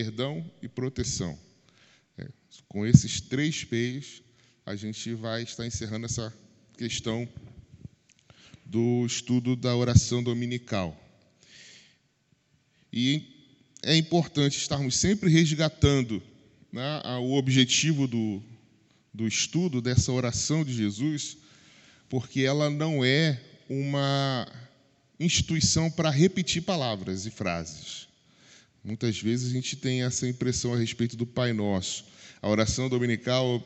perdão e proteção. É, com esses três P's, a gente vai estar encerrando essa questão do estudo da oração dominical. E é importante estarmos sempre resgatando né, o objetivo do, do estudo dessa oração de Jesus, porque ela não é uma instituição para repetir palavras e frases. Muitas vezes a gente tem essa impressão a respeito do Pai Nosso. A oração dominical,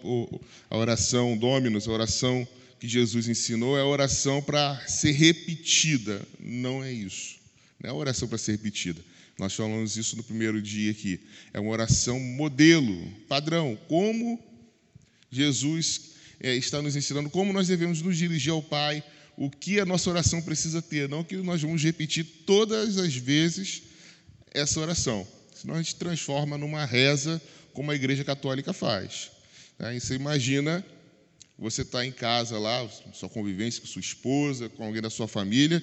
a oração Dominus, a oração que Jesus ensinou é a oração para ser repetida. Não é isso. Não é a oração para ser repetida. Nós falamos isso no primeiro dia aqui. É uma oração modelo, padrão. Como Jesus é, está nos ensinando, como nós devemos nos dirigir ao Pai, o que a nossa oração precisa ter. Não que nós vamos repetir todas as vezes essa oração. Senão a gente transforma numa reza como a Igreja Católica faz. Né? E você imagina você está em casa lá, sua convivência com sua esposa, com alguém da sua família,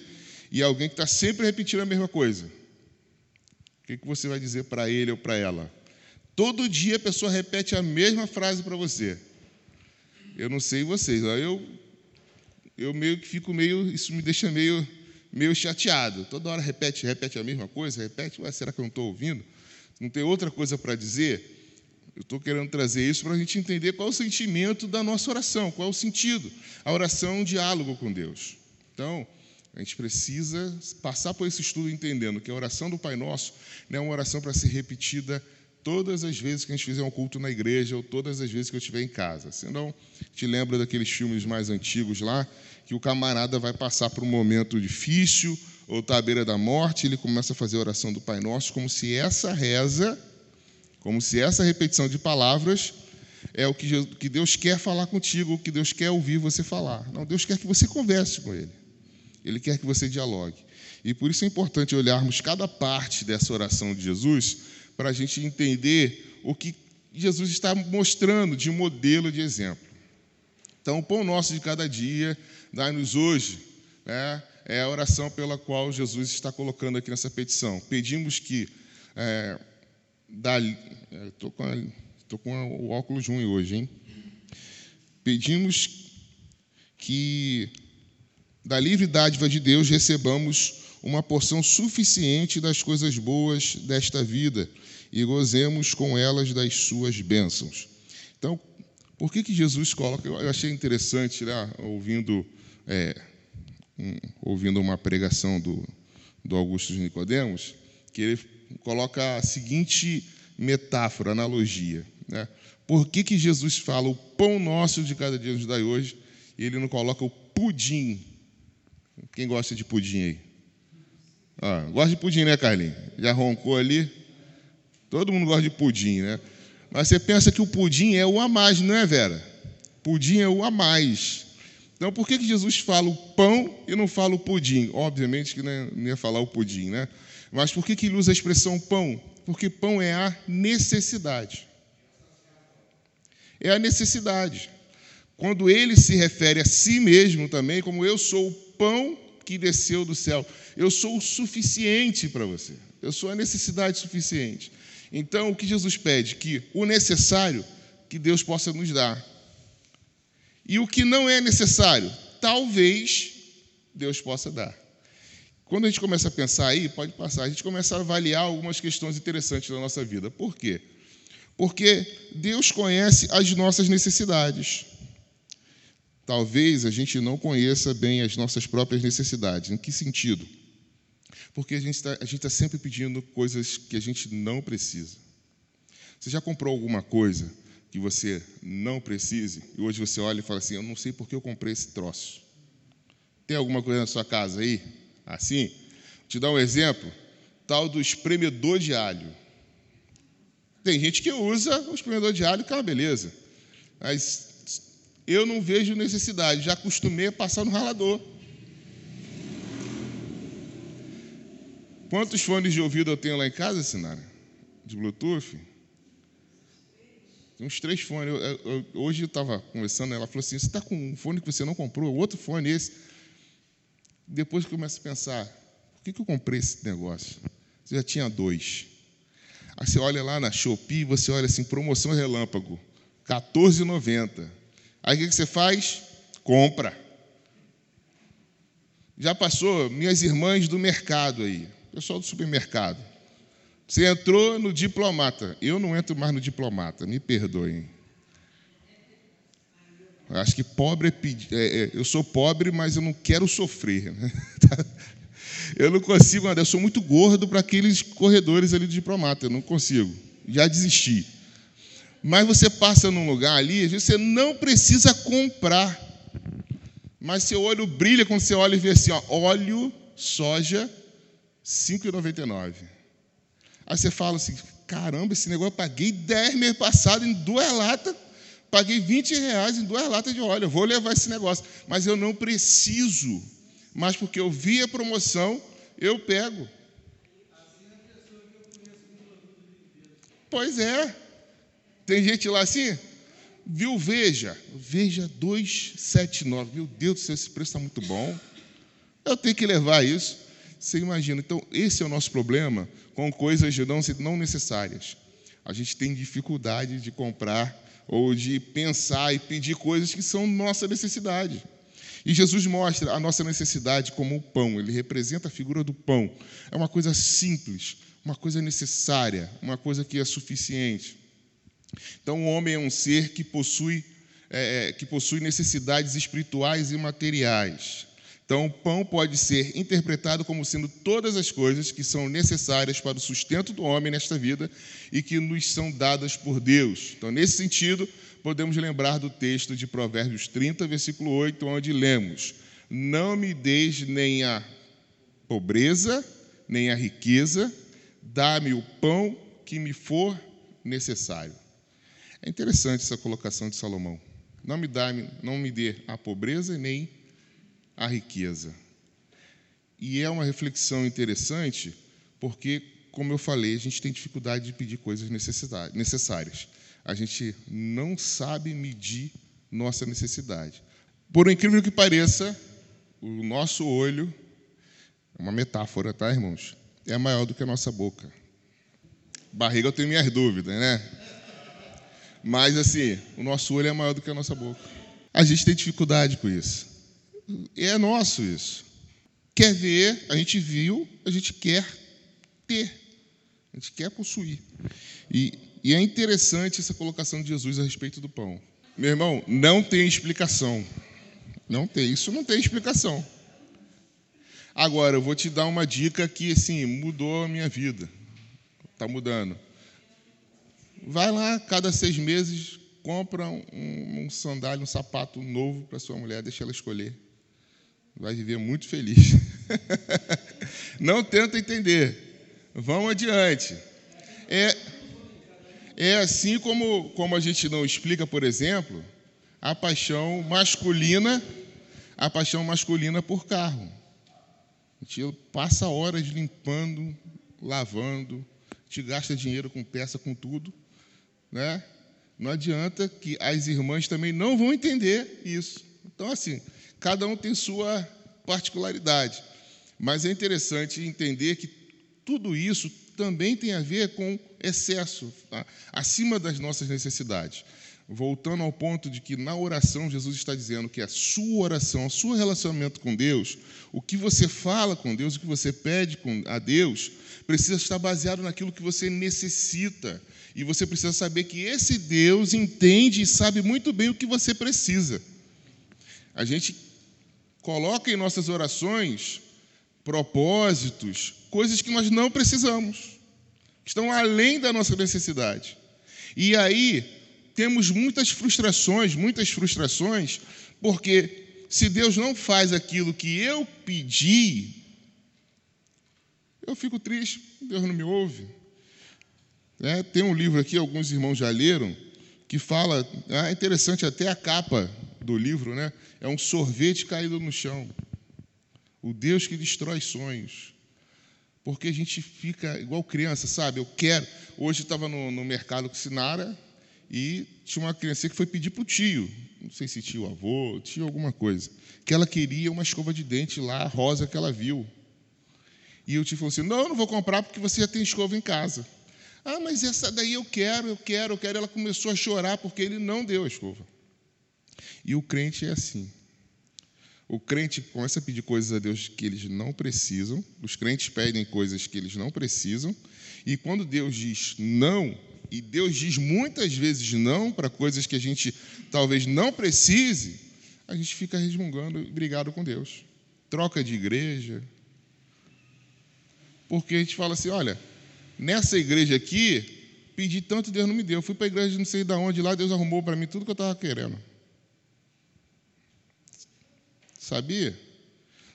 e alguém que está sempre repetindo a mesma coisa que, que você vai dizer para ele ou para ela? Todo dia a pessoa repete a mesma frase para você. Eu não sei vocês, eu, eu meio que fico meio, isso me deixa meio, meio chateado. Toda hora repete, repete a mesma coisa, repete, Ué, será que eu não estou ouvindo? Não tem outra coisa para dizer? Eu estou querendo trazer isso para a gente entender qual é o sentimento da nossa oração, qual é o sentido. A oração é um diálogo com Deus. Então, a gente precisa passar por esse estudo entendendo que a oração do Pai Nosso não é uma oração para ser repetida todas as vezes que a gente fizer um culto na igreja ou todas as vezes que eu estiver em casa. Senão, te lembra daqueles filmes mais antigos lá, que o camarada vai passar por um momento difícil ou está à beira da morte, ele começa a fazer a oração do Pai Nosso como se essa reza, como se essa repetição de palavras é o que Deus quer falar contigo, o que Deus quer ouvir você falar. Não, Deus quer que você converse com Ele. Ele quer que você dialogue. E por isso é importante olharmos cada parte dessa oração de Jesus para a gente entender o que Jesus está mostrando de modelo de exemplo. Então, o pão nosso de cada dia, dai-nos hoje, né, é a oração pela qual Jesus está colocando aqui nessa petição. Pedimos que. É, Estou com, com o óculos ruim hoje, hein? Pedimos que da livre dádiva de Deus recebamos uma porção suficiente das coisas boas desta vida e gozemos com elas das suas bênçãos. Então, por que, que Jesus coloca? Eu achei interessante, né, ouvindo, é, um, ouvindo uma pregação do, do Augusto de Nicodemos, que ele coloca a seguinte metáfora, analogia. Né? Por que, que Jesus fala o pão nosso de cada dia nos dai hoje e ele não coloca o pudim quem gosta de pudim aí? Ah, gosta de pudim, né, Carlinhos? Já roncou ali? Todo mundo gosta de pudim, né? Mas você pensa que o pudim é o a mais, não é, Vera? Pudim é o a mais. Então, por que, que Jesus fala o pão e não fala o pudim? Obviamente que não ia falar o pudim, né? Mas por que, que ele usa a expressão pão? Porque pão é a necessidade. É a necessidade. Quando ele se refere a si mesmo também, como eu sou o pão que desceu do céu. Eu sou o suficiente para você. Eu sou a necessidade suficiente. Então, o que Jesus pede? Que o necessário que Deus possa nos dar. E o que não é necessário, talvez Deus possa dar. Quando a gente começa a pensar aí, pode passar, a gente começa a avaliar algumas questões interessantes da nossa vida. Por quê? Porque Deus conhece as nossas necessidades talvez a gente não conheça bem as nossas próprias necessidades. Em que sentido? Porque a gente está tá sempre pedindo coisas que a gente não precisa. Você já comprou alguma coisa que você não precise e hoje você olha e fala assim: Eu não sei por que eu comprei esse troço. Tem alguma coisa na sua casa aí? Assim? Vou te dar um exemplo: tal do espremedor de alho. Tem gente que usa o espremedor de alho, que é uma beleza. Mas eu não vejo necessidade, já acostumei a passar no ralador. Quantos fones de ouvido eu tenho lá em casa, Sinara? De Bluetooth? Tem uns três fones. Eu, eu, hoje eu estava conversando, ela falou assim: Você está com um fone que você não comprou, outro fone esse. Depois eu começo a pensar: Por que, que eu comprei esse negócio? Você já tinha dois. Aí você olha lá na Shopee, você olha assim, promoção relâmpago, R$14,90. Aí o que você faz? Compra. Já passou minhas irmãs do mercado aí, pessoal do supermercado. Você entrou no diplomata. Eu não entro mais no diplomata, me perdoem. Acho que pobre é pedir. É, é, eu sou pobre, mas eu não quero sofrer. Né? Eu não consigo andar, eu sou muito gordo para aqueles corredores ali do diplomata, eu não consigo. Já desisti. Mas você passa num lugar ali, você não precisa comprar. Mas seu olho brilha quando você olha e vê assim, ó, óleo, soja, R$ 5,99. Aí você fala assim, caramba, esse negócio eu paguei 10 mês passado em duas latas, paguei 20 reais em duas latas de óleo, eu vou levar esse negócio. Mas eu não preciso mas porque eu vi a promoção, eu pego. Pois é. Tem gente lá assim, viu Veja, Veja 279. Meu Deus do céu, esse preço está muito bom. Eu tenho que levar isso. Você imagina. Então, esse é o nosso problema com coisas não necessárias. A gente tem dificuldade de comprar ou de pensar e pedir coisas que são nossa necessidade. E Jesus mostra a nossa necessidade como o pão, ele representa a figura do pão. É uma coisa simples, uma coisa necessária, uma coisa que é suficiente. Então, o homem é um ser que possui, é, é que possui necessidades espirituais e materiais. Então, o pão pode ser interpretado como sendo todas as coisas que são necessárias para o sustento do homem nesta vida e que nos são dadas por Deus. Então, nesse sentido, podemos lembrar do texto de Provérbios 30, versículo 8, onde lemos: Não me deis nem a pobreza, nem a riqueza, dá-me o pão que me for necessário. É interessante essa colocação de Salomão. Não me dá, não me dê a pobreza nem a riqueza. E é uma reflexão interessante, porque, como eu falei, a gente tem dificuldade de pedir coisas necessárias a gente não sabe medir nossa necessidade. Por incrível que pareça, o nosso olho, é uma metáfora, tá, irmãos? É maior do que a nossa boca. Barriga eu tenho minhas dúvidas, né? Mas assim, o nosso olho é maior do que a nossa boca. A gente tem dificuldade com isso. É nosso isso. Quer ver, a gente viu, a gente quer ter. A gente quer possuir. E e é interessante essa colocação de Jesus a respeito do pão. Meu irmão, não tem explicação. Não tem, isso não tem explicação. Agora, eu vou te dar uma dica que, assim, mudou a minha vida. Está mudando. Vai lá, cada seis meses, compra um, um sandália, um sapato novo para sua mulher, deixa ela escolher. Vai viver muito feliz. não tenta entender. Vamos adiante. É, é assim como, como a gente não explica, por exemplo, a paixão masculina, a paixão masculina por carro. A gente passa horas limpando, lavando, te gasta dinheiro com peça, com tudo, né? Não adianta que as irmãs também não vão entender isso. Então, assim, cada um tem sua particularidade. Mas é interessante entender que tudo isso também tem a ver com excesso, tá? acima das nossas necessidades. Voltando ao ponto de que na oração Jesus está dizendo que a sua oração, o seu relacionamento com Deus, o que você fala com Deus, o que você pede a Deus, precisa estar baseado naquilo que você necessita. E você precisa saber que esse Deus entende e sabe muito bem o que você precisa. A gente coloca em nossas orações propósitos, coisas que nós não precisamos estão além da nossa necessidade. E aí temos muitas frustrações, muitas frustrações, porque se Deus não faz aquilo que eu pedi, eu fico triste, Deus não me ouve. É, tem um livro aqui, alguns irmãos já leram, que fala, é interessante até a capa do livro, né? É um sorvete caído no chão. O Deus que destrói sonhos. Porque a gente fica igual criança, sabe? Eu quero. Hoje estava no, no, mercado com Sinara e tinha uma criança que foi pedir para o tio, não sei se tio avô, tio alguma coisa, que ela queria uma escova de dente lá, rosa, que ela viu. E o tio falou assim: Não, eu não vou comprar porque você já tem escova em casa. Ah, mas essa daí eu quero, eu quero, eu quero. Ela começou a chorar porque ele não deu a escova. E o crente é assim. O crente começa a pedir coisas a Deus que eles não precisam, os crentes pedem coisas que eles não precisam, e quando Deus diz não, e Deus diz muitas vezes não para coisas que a gente talvez não precise, a gente fica resmungando e brigado com Deus. Troca de igreja. Porque a gente fala assim: olha, nessa igreja aqui, pedi tanto e Deus não me deu. Eu fui para a igreja não sei de onde, lá Deus arrumou para mim tudo que eu estava querendo. Sabia?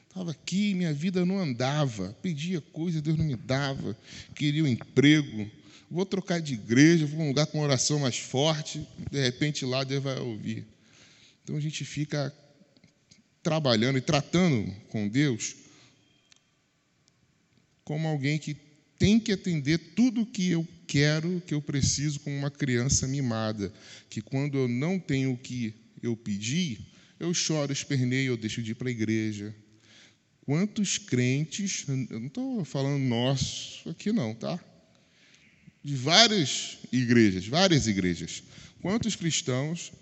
Estava aqui, minha vida não andava. Pedia coisa, Deus não me dava. Queria um emprego. Vou trocar de igreja, vou um lugar com oração mais forte. De repente lá Deus vai ouvir. Então a gente fica trabalhando e tratando com Deus como alguém que tem que atender tudo o que eu quero, que eu preciso, como uma criança mimada, que quando eu não tenho o que eu pedi, eu choro, esperneio, eu deixo de ir para a igreja. Quantos crentes, eu não estou falando nosso aqui não, tá? De várias igrejas, várias igrejas. Quantos cristãos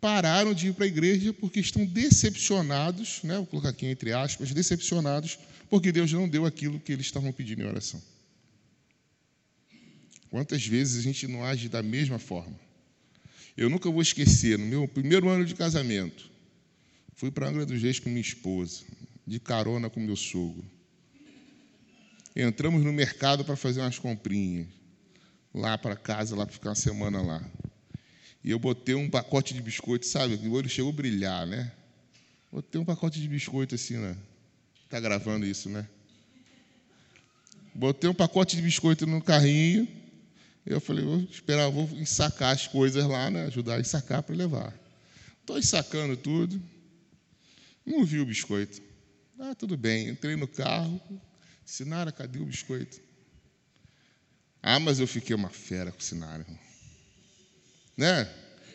pararam de ir para a igreja porque estão decepcionados, né, vou colocar aqui entre aspas, decepcionados, porque Deus não deu aquilo que eles estavam pedindo em oração. Quantas vezes a gente não age da mesma forma? Eu nunca vou esquecer, no meu primeiro ano de casamento, fui para Angra dos Reis com minha esposa, de carona com meu sogro. Entramos no mercado para fazer umas comprinhas, lá para casa, lá para ficar uma semana lá. E eu botei um pacote de biscoito, sabe? O olho chegou a brilhar, né? Botei um pacote de biscoito assim, né? Tá gravando isso, né? Botei um pacote de biscoito no carrinho. Eu falei, vou esperar, vou ensacar as coisas lá, né? Ajudar a ensacar para levar. Estou ensacando tudo. Não vi o biscoito. Ah, tudo bem. Entrei no carro. Sinara, cadê o biscoito? Ah, mas eu fiquei uma fera com Sinara, irmão né?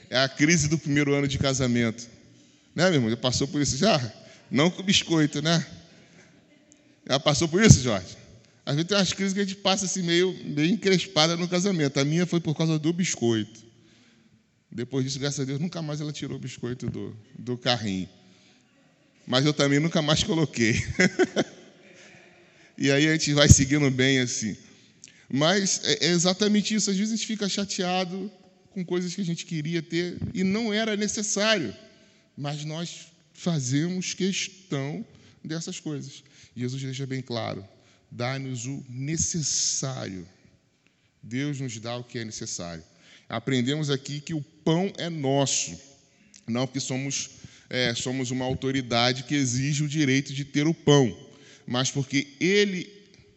É a crise do primeiro ano de casamento. Né, meu irmão? Já passou por isso já? Não com biscoito, né? Já passou por isso, Jorge? Às vezes tem umas crises que a gente passa assim meio, meio encrespada no casamento. A minha foi por causa do biscoito. Depois disso, graças a Deus, nunca mais ela tirou o biscoito do, do carrinho. Mas eu também nunca mais coloquei. e aí a gente vai seguindo bem assim. Mas é exatamente isso. Às vezes a gente fica chateado com coisas que a gente queria ter e não era necessário, mas nós fazemos questão dessas coisas. Jesus deixa bem claro: dá-nos o necessário. Deus nos dá o que é necessário. Aprendemos aqui que o pão é nosso, não que somos, é, somos uma autoridade que exige o direito de ter o pão, mas porque ele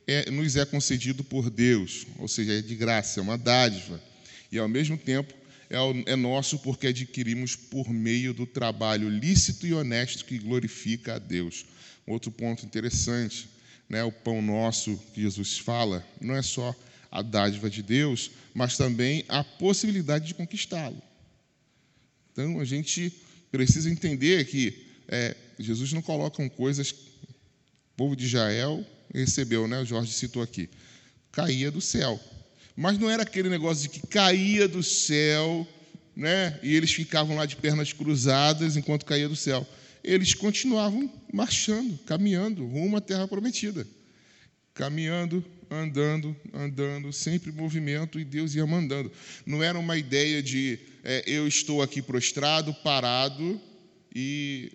é, nos é concedido por Deus, ou seja, é de graça, é uma dádiva e, ao mesmo tempo, é, é nosso porque adquirimos por meio do trabalho lícito e honesto que glorifica a Deus. Outro ponto interessante, né, o pão nosso que Jesus fala, não é só a dádiva de Deus, mas também a possibilidade de conquistá-lo. Então a gente precisa entender que é, Jesus não coloca coisas o povo de Israel recebeu, né? O Jorge citou aqui, caía do céu. Mas não era aquele negócio de que caía do céu, né? E eles ficavam lá de pernas cruzadas enquanto caía do céu. Eles continuavam marchando, caminhando rumo à terra prometida. Caminhando, andando, andando, sempre em movimento e Deus ia mandando. Não era uma ideia de é, eu estou aqui prostrado, parado e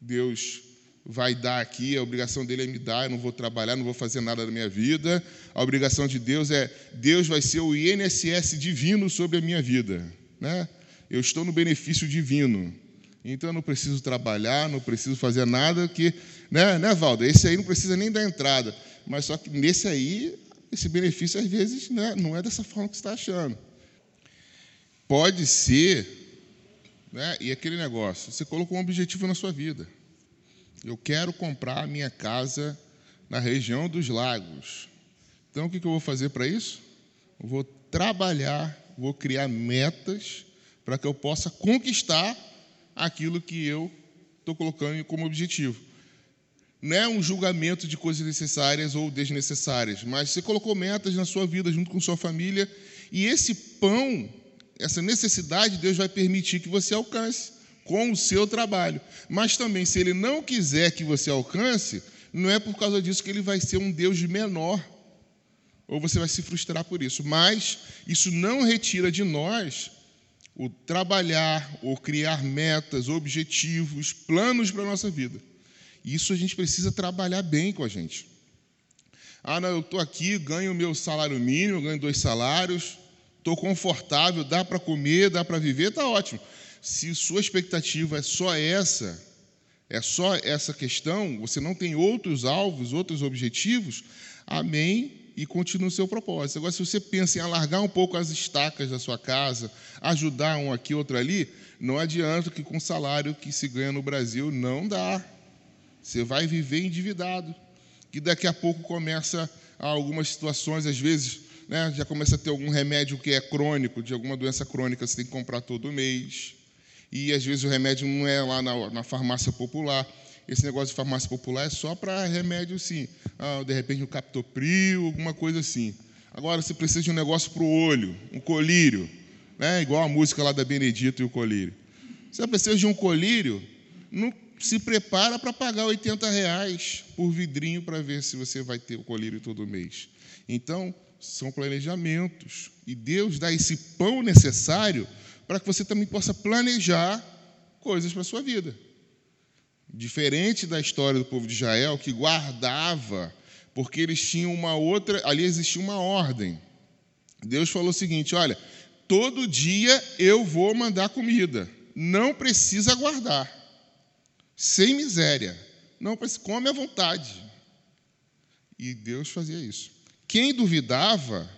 Deus vai dar aqui, a obrigação dele é me dar, eu não vou trabalhar, não vou fazer nada da minha vida. A obrigação de Deus é, Deus vai ser o INSS divino sobre a minha vida. Né? Eu estou no benefício divino. Então eu não preciso trabalhar, não preciso fazer nada que. Né, né Valda? Esse aí não precisa nem dar entrada. Mas só que nesse aí, esse benefício às vezes né, não é dessa forma que você está achando. Pode ser, né, e aquele negócio, você colocou um objetivo na sua vida. Eu quero comprar a minha casa na região dos lagos. Então, o que eu vou fazer para isso? Eu vou trabalhar, vou criar metas para que eu possa conquistar aquilo que eu estou colocando como objetivo. não é um julgamento de coisas necessárias ou desnecessárias, mas você colocou metas na sua vida junto com sua família, e esse pão, essa necessidade, Deus vai permitir que você alcance com o seu trabalho. Mas também, se Ele não quiser que você alcance, não é por causa disso que Ele vai ser um Deus menor, ou você vai se frustrar por isso. Mas isso não retira de nós o trabalhar, ou criar metas, objetivos, planos para a nossa vida. Isso a gente precisa trabalhar bem com a gente. Ah, não, eu estou aqui, ganho o meu salário mínimo, ganho dois salários, estou confortável, dá para comer, dá para viver, está ótimo. Se sua expectativa é só essa, é só essa questão, você não tem outros alvos, outros objetivos, amém, e continue o seu propósito. Agora, se você pensa em alargar um pouco as estacas da sua casa, ajudar um aqui, outro ali, não adianta que com o salário que se ganha no Brasil não dá. Você vai viver endividado. Que daqui a pouco começa algumas situações, às vezes, né, já começa a ter algum remédio que é crônico, de alguma doença crônica, você tem que comprar todo mês. E às vezes o remédio não é lá na, na farmácia popular. Esse negócio de farmácia popular é só para remédio, sim. Ah, de repente um captopril, alguma coisa assim. Agora, você precisa de um negócio para o olho, um colírio, né? igual a música lá da Benedito e o colírio. Você precisa de um colírio, não se prepara para pagar 80 reais por vidrinho para ver se você vai ter o colírio todo mês. Então, são planejamentos. E Deus dá esse pão necessário para que você também possa planejar coisas para a sua vida. Diferente da história do povo de Israel, que guardava, porque eles tinham uma outra, ali existia uma ordem. Deus falou o seguinte: olha, todo dia eu vou mandar comida, não precisa guardar sem miséria. Não, come à vontade. E Deus fazia isso. Quem duvidava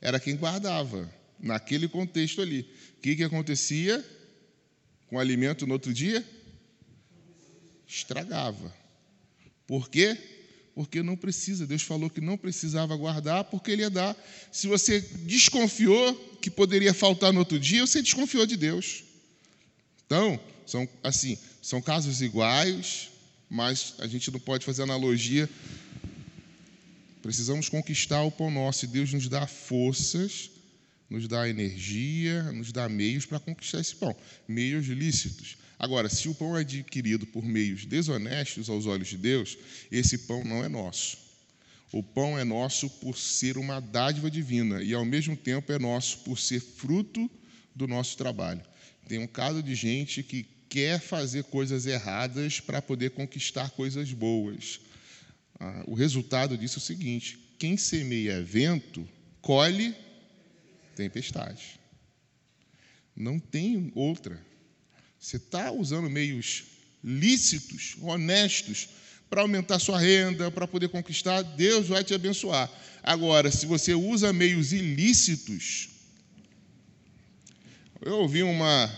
era quem guardava, naquele contexto ali. O que, que acontecia com o alimento no outro dia? Estragava. Por quê? Porque não precisa. Deus falou que não precisava guardar, porque Ele ia dar. Se você desconfiou que poderia faltar no outro dia, você desconfiou de Deus. Então, são assim, são casos iguais, mas a gente não pode fazer analogia. Precisamos conquistar o pão nosso e Deus nos dá forças, nos dá energia, nos dá meios para conquistar esse pão, meios lícitos. Agora, se o pão é adquirido por meios desonestos aos olhos de Deus, esse pão não é nosso. O pão é nosso por ser uma dádiva divina e, ao mesmo tempo, é nosso por ser fruto do nosso trabalho. Tem um caso de gente que quer fazer coisas erradas para poder conquistar coisas boas. Ah, o resultado disso é o seguinte: quem semeia vento, colhe tempestade. Não tem outra. Você está usando meios lícitos, honestos, para aumentar sua renda, para poder conquistar, Deus vai te abençoar. Agora, se você usa meios ilícitos, eu ouvi uma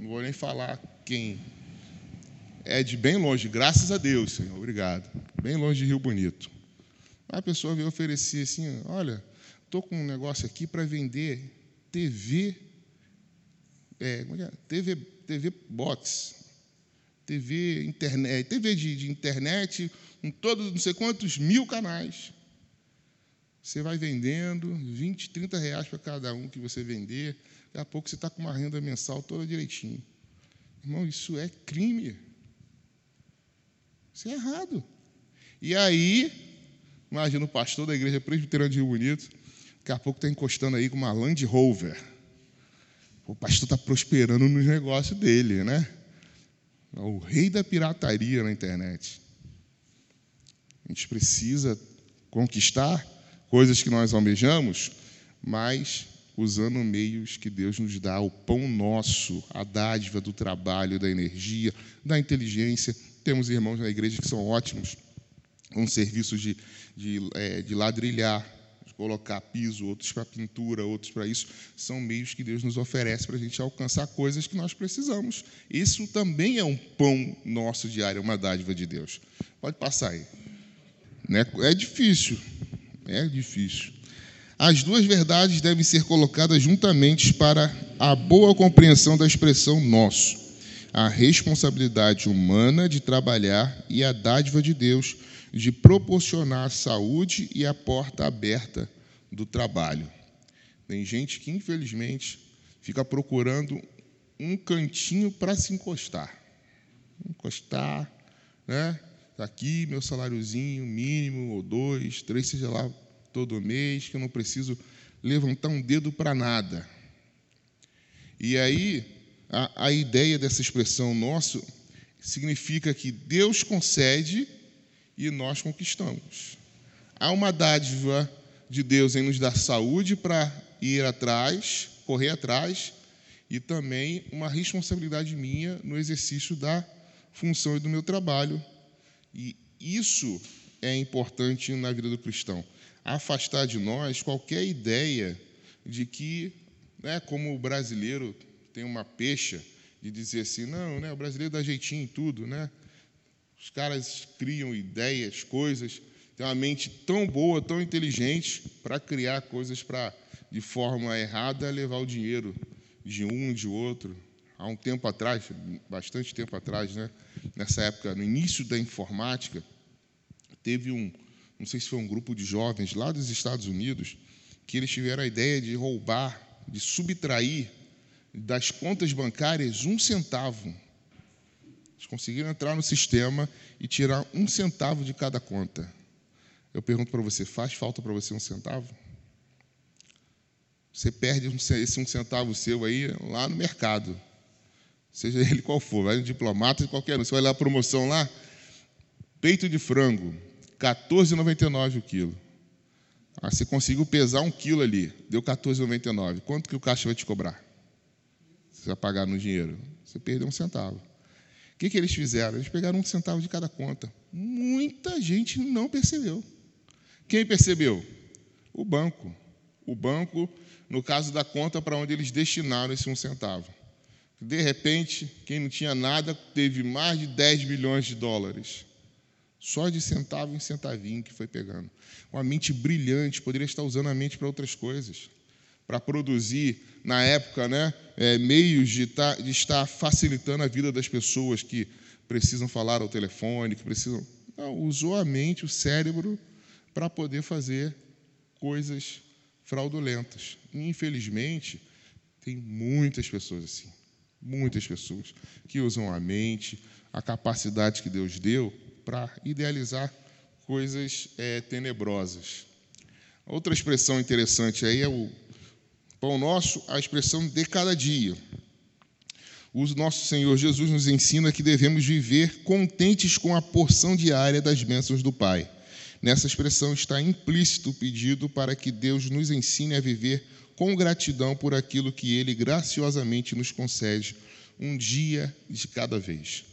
não vou nem falar quem. É de bem longe, graças a Deus, Senhor, obrigado. Bem longe de Rio Bonito. A pessoa veio oferecer assim: olha, estou com um negócio aqui para vender TV, é, é? TV, TV box, TV internet, TV de, de internet, com todos não sei quantos mil canais. Você vai vendendo 20, 30 reais para cada um que você vender. Daqui a pouco você está com uma renda mensal toda direitinho. Irmão, isso é crime. Isso é errado. E aí, imagina o pastor da igreja presbiteriana de Rio Bonito, daqui a pouco está encostando aí com uma Land Rover. O pastor está prosperando nos negócios dele, né? É o rei da pirataria na internet. A gente precisa conquistar coisas que nós almejamos, mas usando meios que Deus nos dá, o pão nosso, a dádiva do trabalho, da energia, da inteligência. Temos irmãos na igreja que são ótimos com serviços de, de, é, de ladrilhar, colocar piso, outros para pintura, outros para isso. São meios que Deus nos oferece para a gente alcançar coisas que nós precisamos. Isso também é um pão nosso diário, é uma dádiva de Deus. Pode passar aí. Né? É difícil, é difícil. As duas verdades devem ser colocadas juntamente para a boa compreensão da expressão nosso. a responsabilidade humana de trabalhar e a dádiva de Deus de proporcionar a saúde e a porta aberta do trabalho. Tem gente que, infelizmente, fica procurando um cantinho para se encostar. Encostar, né? Está aqui meu saláriozinho mínimo, ou dois, três, seja lá, todo mês, que eu não preciso levantar um dedo para nada. E aí, a, a ideia dessa expressão nosso significa que Deus concede e nós conquistamos. Há uma dádiva de Deus em nos dar saúde para ir atrás, correr atrás, e também uma responsabilidade minha no exercício da função e do meu trabalho. E isso é importante na vida do cristão. Afastar de nós qualquer ideia de que, né, como o brasileiro tem uma pecha de dizer assim, não, né, o brasileiro dá jeitinho em tudo, né? Os caras criam ideias, coisas, tem uma mente tão boa, tão inteligente para criar coisas para de forma errada levar o dinheiro de um de outro. Há um tempo atrás, bastante tempo atrás, né, nessa época, no início da informática, teve um, não sei se foi um grupo de jovens lá dos Estados Unidos, que eles tiveram a ideia de roubar, de subtrair das contas bancárias um centavo. Eles conseguiram entrar no sistema e tirar um centavo de cada conta. Eu pergunto para você: faz falta para você um centavo? Você perde esse um centavo seu aí lá no mercado, seja ele qual for, vai no diplomata, qualquer um. Você vai lá, promoção lá, peito de frango, R$14,99 o quilo. Ah, você conseguiu pesar um quilo ali, deu R$14,99. Quanto que o caixa vai te cobrar? Você vai pagar no dinheiro? Você perdeu um centavo. Que, que eles fizeram? Eles pegaram um centavo de cada conta. Muita gente não percebeu. Quem percebeu? O banco. O banco, no caso da conta para onde eles destinaram esse um centavo. De repente, quem não tinha nada teve mais de 10 bilhões de dólares. Só de centavo em centavinho que foi pegando. Uma mente brilhante, poderia estar usando a mente para outras coisas para produzir, na época, né, é, meios de, tá, de estar facilitando a vida das pessoas que precisam falar ao telefone, que precisam. Não, usou a mente, o cérebro, para poder fazer coisas fraudulentas. infelizmente, tem muitas pessoas assim. Muitas pessoas que usam a mente, a capacidade que Deus deu para idealizar coisas é, tenebrosas. Outra expressão interessante aí é o Pão nosso, a expressão de cada dia. O nosso Senhor Jesus nos ensina que devemos viver contentes com a porção diária das bênçãos do Pai. Nessa expressão está implícito o pedido para que Deus nos ensine a viver com gratidão por aquilo que Ele graciosamente nos concede, um dia de cada vez.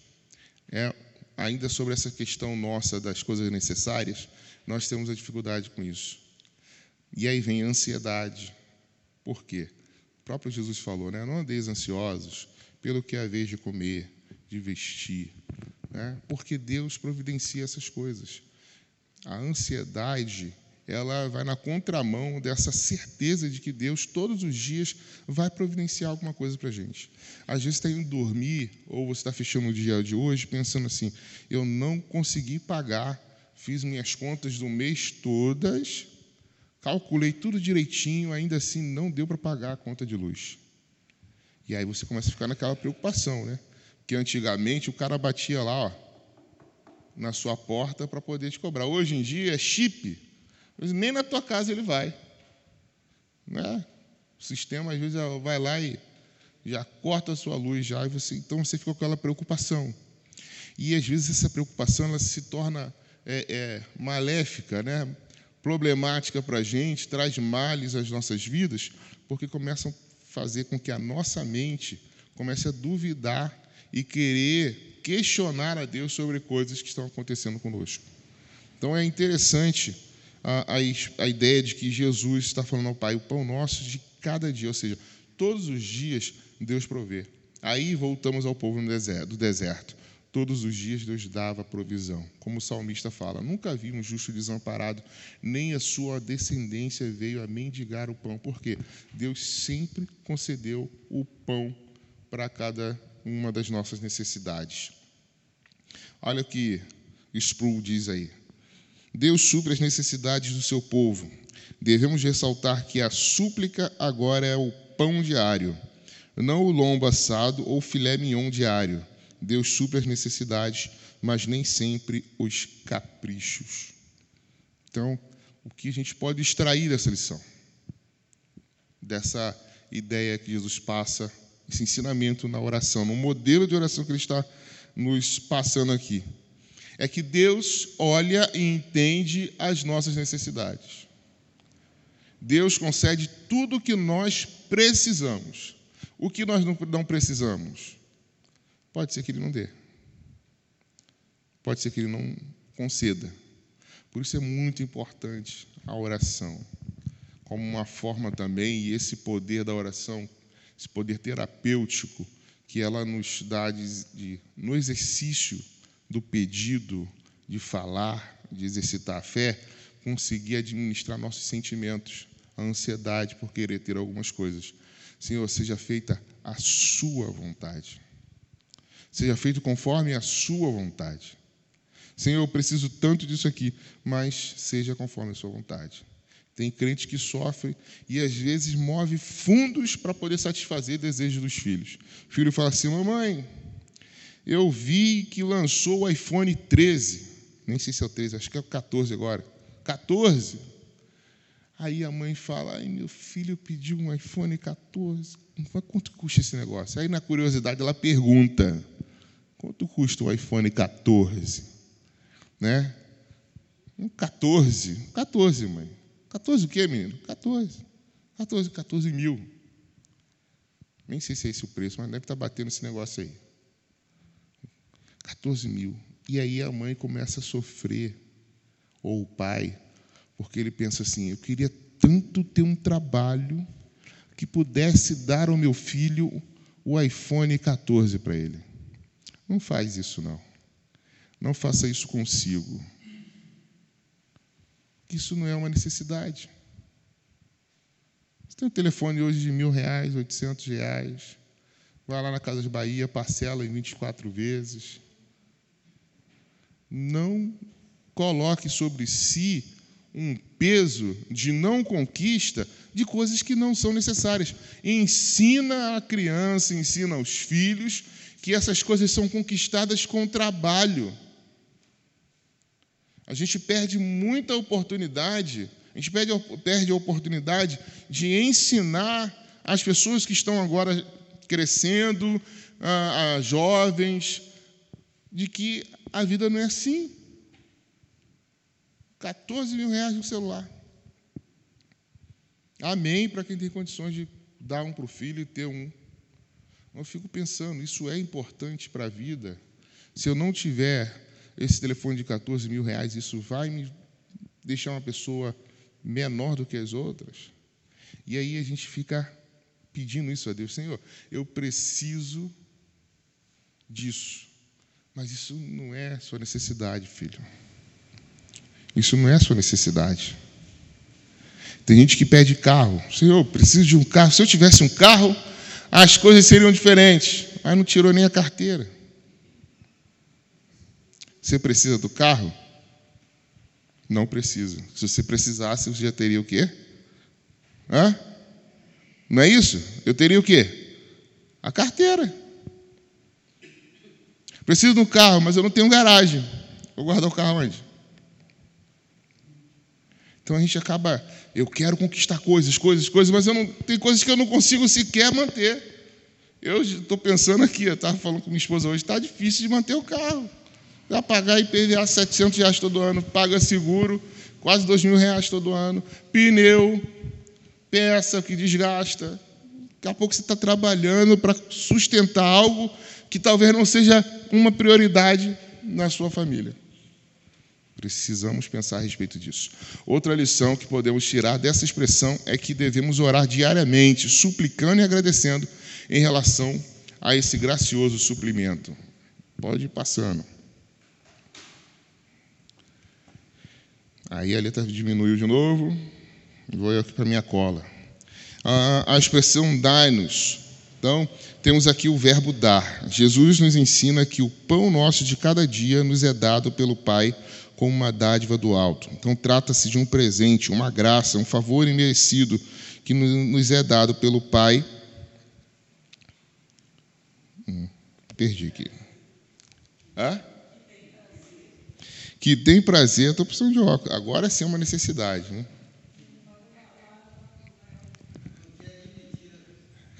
É, ainda sobre essa questão nossa das coisas necessárias, nós temos a dificuldade com isso. E aí vem a ansiedade, por quê? O próprio Jesus falou, né? Não andeis ansiosos pelo que é vez de comer, de vestir, né? porque Deus providencia essas coisas. A ansiedade, ela vai na contramão dessa certeza de que Deus, todos os dias, vai providenciar alguma coisa para a gente. Às vezes está indo dormir, ou você está fechando o dia de hoje, pensando assim: eu não consegui pagar, fiz minhas contas do mês todas, calculei tudo direitinho, ainda assim não deu para pagar a conta de luz. E aí você começa a ficar naquela preocupação, né? Porque antigamente o cara batia lá, ó, na sua porta para poder te cobrar. Hoje em dia é chip, nem na tua casa ele vai. Né? O sistema às vezes vai lá e já corta a sua luz já, e você, então você fica com aquela preocupação. E às vezes essa preocupação ela se torna é, é, maléfica, né? Problemática para a gente, traz males às nossas vidas, porque começam a fazer com que a nossa mente comece a duvidar e querer questionar a Deus sobre coisas que estão acontecendo conosco. Então é interessante a, a, a ideia de que Jesus está falando ao Pai, o pão nosso de cada dia, ou seja, todos os dias Deus provê. Aí voltamos ao povo do deserto. Todos os dias Deus dava provisão. Como o salmista fala: Nunca vi um justo desamparado, nem a sua descendência veio a mendigar o pão. Porque Deus sempre concedeu o pão para cada uma das nossas necessidades. Olha o que Sproul diz aí. Deus supre as necessidades do seu povo. Devemos ressaltar que a súplica agora é o pão diário, não o lombo assado ou filé mignon diário. Deus supre as necessidades, mas nem sempre os caprichos. Então, o que a gente pode extrair dessa lição? Dessa ideia que Jesus passa, esse ensinamento na oração, no modelo de oração que ele está nos passando aqui. É que Deus olha e entende as nossas necessidades. Deus concede tudo o que nós precisamos. O que nós não precisamos? Pode ser que Ele não dê. Pode ser que Ele não conceda. Por isso é muito importante a oração, como uma forma também, e esse poder da oração, esse poder terapêutico que ela nos dá de, de, no exercício do pedido, de falar, de exercitar a fé, conseguir administrar nossos sentimentos, a ansiedade por querer ter algumas coisas. Senhor, seja feita a sua vontade. Seja feito conforme a sua vontade. Senhor, eu preciso tanto disso aqui, mas seja conforme a sua vontade. Tem crente que sofre e às vezes move fundos para poder satisfazer desejos dos filhos. O filho fala assim: Mamãe, eu vi que lançou o iPhone 13. Nem sei se é o 13, acho que é o 14 agora. 14. Aí a mãe fala: Ai, meu filho pediu um iPhone 14. Quanto custa esse negócio? Aí, na curiosidade, ela pergunta: Quanto custa o iPhone 14? né? Um 14, 14, mãe. 14 o quê, menino? 14. 14, 14 mil. Nem sei se é esse o preço, mas deve estar batendo esse negócio aí. 14 mil. E aí a mãe começa a sofrer, ou o pai, porque ele pensa assim: eu queria tanto ter um trabalho que pudesse dar ao meu filho o iPhone 14 para ele. Não faz isso, não. Não faça isso consigo. Isso não é uma necessidade. Você tem um telefone hoje de mil reais, oitocentos reais. Vai lá na Casa de Bahia, parcela em 24 vezes. Não coloque sobre si um peso de não conquista de coisas que não são necessárias. Ensina a criança, ensina aos filhos que essas coisas são conquistadas com trabalho. A gente perde muita oportunidade, a gente perde, perde a oportunidade de ensinar as pessoas que estão agora crescendo, a, a jovens, de que a vida não é assim. 14 mil reais no celular. Amém para quem tem condições de dar um para o filho e ter um. Eu fico pensando, isso é importante para a vida. Se eu não tiver esse telefone de 14 mil reais, isso vai me deixar uma pessoa menor do que as outras? E aí a gente fica pedindo isso a Deus, Senhor, eu preciso disso. Mas isso não é sua necessidade, filho. Isso não é sua necessidade. Tem gente que pede carro. Senhor, eu preciso de um carro. Se eu tivesse um carro, as coisas seriam diferentes. Mas não tirou nem a carteira. Você precisa do carro? Não precisa. Se você precisasse, você já teria o quê? Hã? Não é isso? Eu teria o quê? A carteira. Preciso de um carro, mas eu não tenho garagem. Vou guardar o carro onde? Então a gente acaba, eu quero conquistar coisas, coisas, coisas, mas eu não tem coisas que eu não consigo sequer manter. Eu estou pensando aqui, eu estava falando com minha esposa hoje, está difícil de manter o carro. Vai pagar IPVA 700 reais todo ano, paga seguro, quase 2 mil reais todo ano, pneu, peça que desgasta. Daqui a pouco você está trabalhando para sustentar algo que talvez não seja uma prioridade na sua família. Precisamos pensar a respeito disso. Outra lição que podemos tirar dessa expressão é que devemos orar diariamente, suplicando e agradecendo em relação a esse gracioso suprimento. Pode ir passando. Aí a letra diminuiu de novo. Vou aqui para minha cola. A, a expressão dai-nos. Então, temos aqui o verbo dar. Jesus nos ensina que o pão nosso de cada dia nos é dado pelo Pai como uma dádiva do alto. Então, trata-se de um presente, uma graça, um favor imerecido que nos é dado pelo Pai. Hum, perdi aqui. Hã? Que tem prazer, estou precisando de óculos. Agora sim é uma necessidade. Né?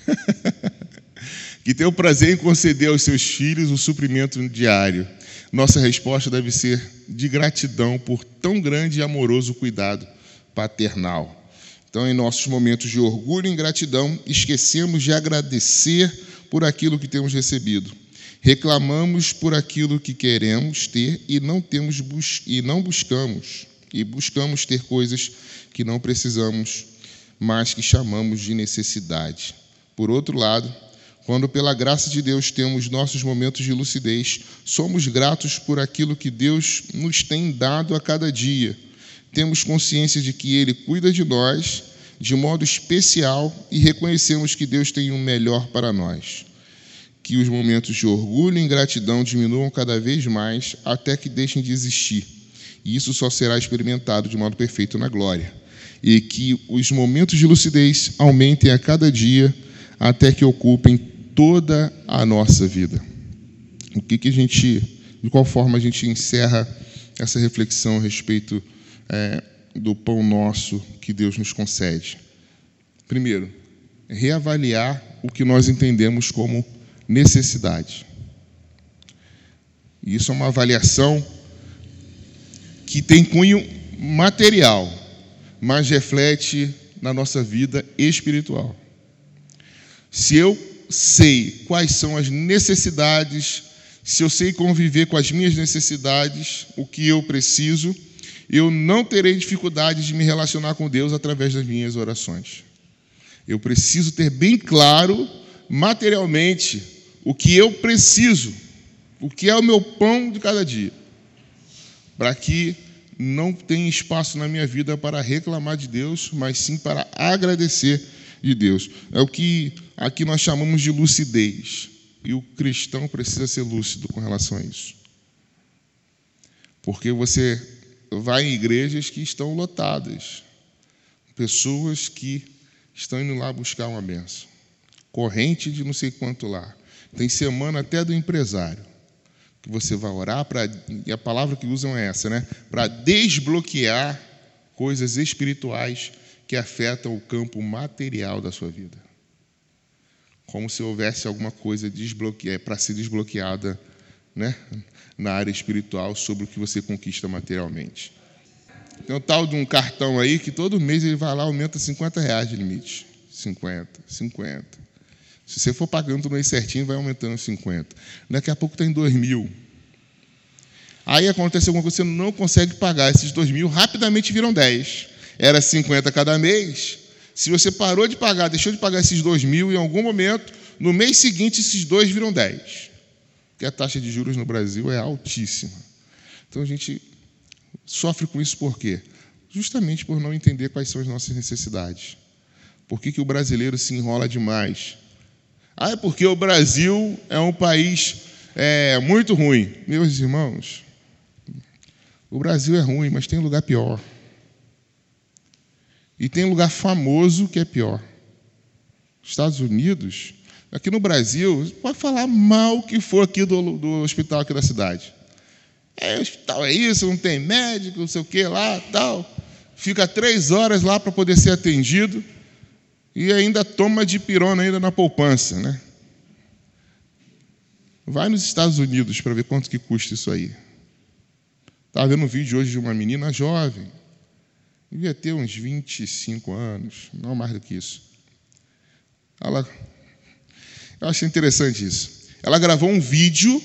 que tem o prazer em conceder aos seus filhos o suprimento diário. Nossa resposta deve ser de gratidão por tão grande e amoroso cuidado paternal. Então, em nossos momentos de orgulho e ingratidão, esquecemos de agradecer por aquilo que temos recebido. Reclamamos por aquilo que queremos ter e não temos e não buscamos e buscamos ter coisas que não precisamos, mas que chamamos de necessidade. Por outro lado, quando pela graça de Deus temos nossos momentos de lucidez, somos gratos por aquilo que Deus nos tem dado a cada dia. Temos consciência de que ele cuida de nós de modo especial e reconhecemos que Deus tem o um melhor para nós que os momentos de orgulho e ingratidão diminuam cada vez mais até que deixem de existir. E isso só será experimentado de modo perfeito na glória. E que os momentos de lucidez aumentem a cada dia até que ocupem toda a nossa vida. O que, que a gente, de qual forma a gente encerra essa reflexão a respeito é, do pão nosso que Deus nos concede? Primeiro, reavaliar o que nós entendemos como necessidade. Isso é uma avaliação que tem cunho material, mas reflete na nossa vida espiritual. Se eu sei quais são as necessidades, se eu sei conviver com as minhas necessidades, o que eu preciso, eu não terei dificuldade de me relacionar com Deus através das minhas orações. Eu preciso ter bem claro, materialmente, o que eu preciso, o que é o meu pão de cada dia, para que não tenha espaço na minha vida para reclamar de Deus, mas sim para agradecer de Deus. É o que aqui nós chamamos de lucidez. E o cristão precisa ser lúcido com relação a isso. Porque você vai em igrejas que estão lotadas, pessoas que estão indo lá buscar uma benção, corrente de não sei quanto lá, tem semana até do empresário, que você vai orar para. E a palavra que usam é essa, né? Para desbloquear coisas espirituais que afetam o campo material da sua vida. Como se houvesse alguma coisa para ser desbloqueada né? na área espiritual sobre o que você conquista materialmente. Tem um tal de um cartão aí que todo mês ele vai lá aumenta 50 reais de limite. 50, 50. Se você for pagando tudo mês certinho, vai aumentando 50. Daqui a pouco está em 2 mil. Aí acontece alguma coisa, você não consegue pagar esses 2 mil, rapidamente viram 10. Era 50 cada mês. Se você parou de pagar, deixou de pagar esses 2 mil, em algum momento, no mês seguinte, esses dois viram 10. Porque a taxa de juros no Brasil é altíssima. Então a gente sofre com isso por quê? Justamente por não entender quais são as nossas necessidades. Por que, que o brasileiro se enrola demais? Ah, é porque o Brasil é um país é, muito ruim. Meus irmãos, o Brasil é ruim, mas tem lugar pior. E tem lugar famoso que é pior. Estados Unidos, aqui no Brasil, pode falar mal que for aqui do, do hospital aqui da cidade. É, hospital é isso, não tem médico, não sei o que lá, tal. Fica três horas lá para poder ser atendido e ainda toma de pirona ainda na poupança, né? Vai nos Estados Unidos para ver quanto que custa isso aí. Estava vendo um vídeo hoje de uma menina jovem, devia ter uns 25 anos, não mais do que isso. Ela, eu achei interessante isso. Ela gravou um vídeo,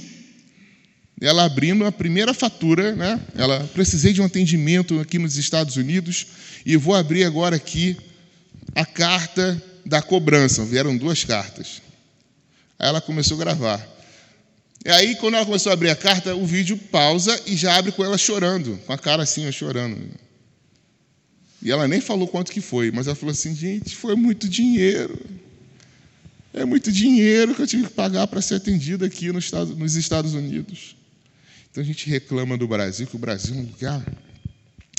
ela abrindo a primeira fatura, né? Ela precisei de um atendimento aqui nos Estados Unidos e vou abrir agora aqui a carta da cobrança. Vieram duas cartas. Aí ela começou a gravar. E aí, quando ela começou a abrir a carta, o vídeo pausa e já abre com ela chorando, com a cara assim, chorando. E ela nem falou quanto que foi, mas ela falou assim: gente, foi muito dinheiro. É muito dinheiro que eu tive que pagar para ser atendido aqui nos Estados, nos Estados Unidos. Então a gente reclama do Brasil, que o Brasil é um lugar.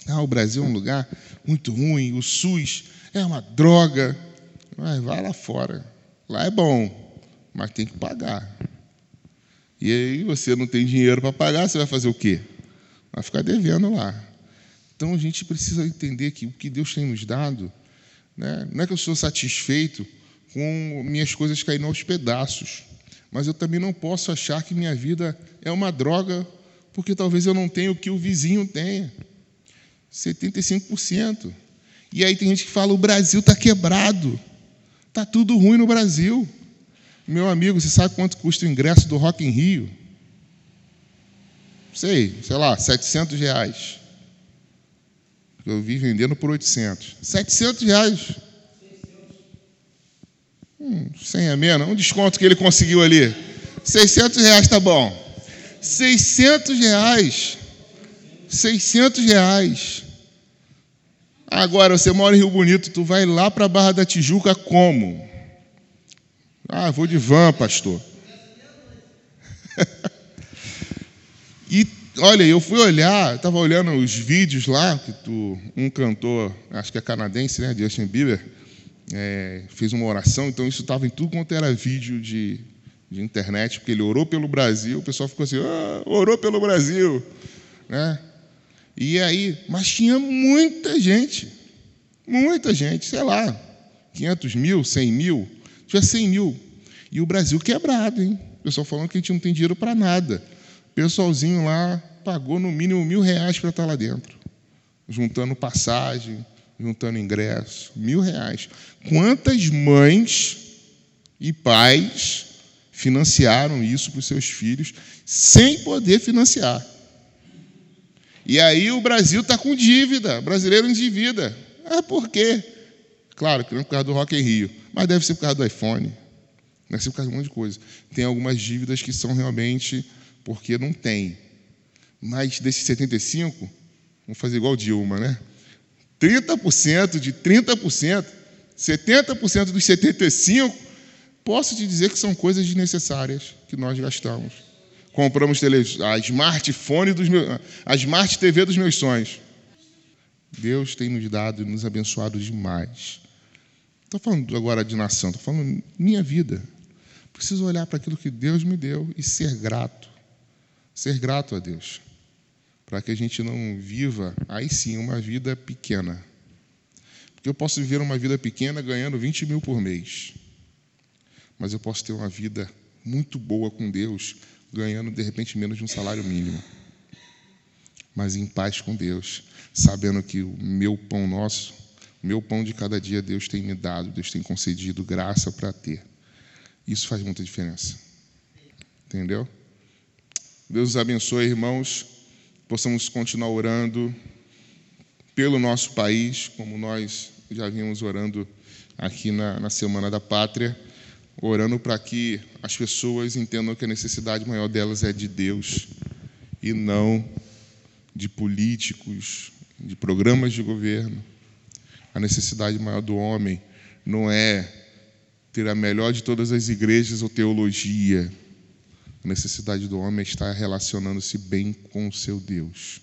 Ah, o Brasil é um lugar muito ruim, o SUS é uma droga. Mas vai lá fora. Lá é bom, mas tem que pagar. E aí você não tem dinheiro para pagar, você vai fazer o quê? Vai ficar devendo lá. Então a gente precisa entender que o que Deus tem nos dado, né, não é que eu sou satisfeito com minhas coisas caindo aos pedaços, mas eu também não posso achar que minha vida é uma droga, porque talvez eu não tenha o que o vizinho tenha. 75%. E aí tem gente que fala: o Brasil está quebrado, está tudo ruim no Brasil. Meu amigo, você sabe quanto custa o ingresso do Rock em Rio? Sei, sei lá, 700 reais. Eu vi vendendo por 800. 700 reais. Hum, 100 a menos. Um desconto que ele conseguiu ali. 600 reais tá bom. 600 reais. 600 reais. Agora, você mora em Rio Bonito, tu vai lá para a Barra da Tijuca como? Ah, vou de van, pastor. e olha, eu fui olhar, estava olhando os vídeos lá, que tu, um cantor, acho que é canadense, né, Justin Bieber, é, fez uma oração, então isso estava em tudo quanto era vídeo de, de internet, porque ele orou pelo Brasil, o pessoal ficou assim, ah, orou pelo Brasil, né? E aí, mas tinha muita gente, muita gente, sei lá, 500 mil, 100 mil, tinha 100 mil. E o Brasil quebrado, hein? O pessoal falando que a gente não tem dinheiro para nada. Pessoalzinho lá pagou no mínimo mil reais para estar lá dentro, juntando passagem, juntando ingresso, mil reais. Quantas mães e pais financiaram isso para os seus filhos sem poder financiar? E aí o Brasil está com dívida, brasileiro endivida. Ah, por quê? Claro que não é por causa do Rock em Rio, mas deve ser por causa do iPhone, deve ser por causa de um monte de coisa. Tem algumas dívidas que são realmente porque não tem. Mas desses 75, vamos fazer igual Dilma, né? 30% de 30%, 70% dos 75%, posso te dizer que são coisas desnecessárias que nós gastamos. Compramos a smartphone dos meus, a smart TV dos meus sonhos. Deus tem nos dado e nos abençoado demais. Estou falando agora de nação, estou falando minha vida. Preciso olhar para aquilo que Deus me deu e ser grato. Ser grato a Deus. Para que a gente não viva, aí sim, uma vida pequena. Porque eu posso viver uma vida pequena ganhando 20 mil por mês. Mas eu posso ter uma vida muito boa com Deus, ganhando de repente menos de um salário mínimo. Mas em paz com Deus, sabendo que o meu pão nosso, o meu pão de cada dia, Deus tem me dado, Deus tem concedido graça para ter. Isso faz muita diferença. Entendeu? Deus os abençoe, irmãos. Possamos continuar orando pelo nosso país, como nós já vimos orando aqui na, na Semana da Pátria orando para que as pessoas entendam que a necessidade maior delas é de Deus e não de políticos, de programas de governo. A necessidade maior do homem não é ter a melhor de todas as igrejas ou teologia. A necessidade do homem é estar relacionando-se bem com o seu Deus.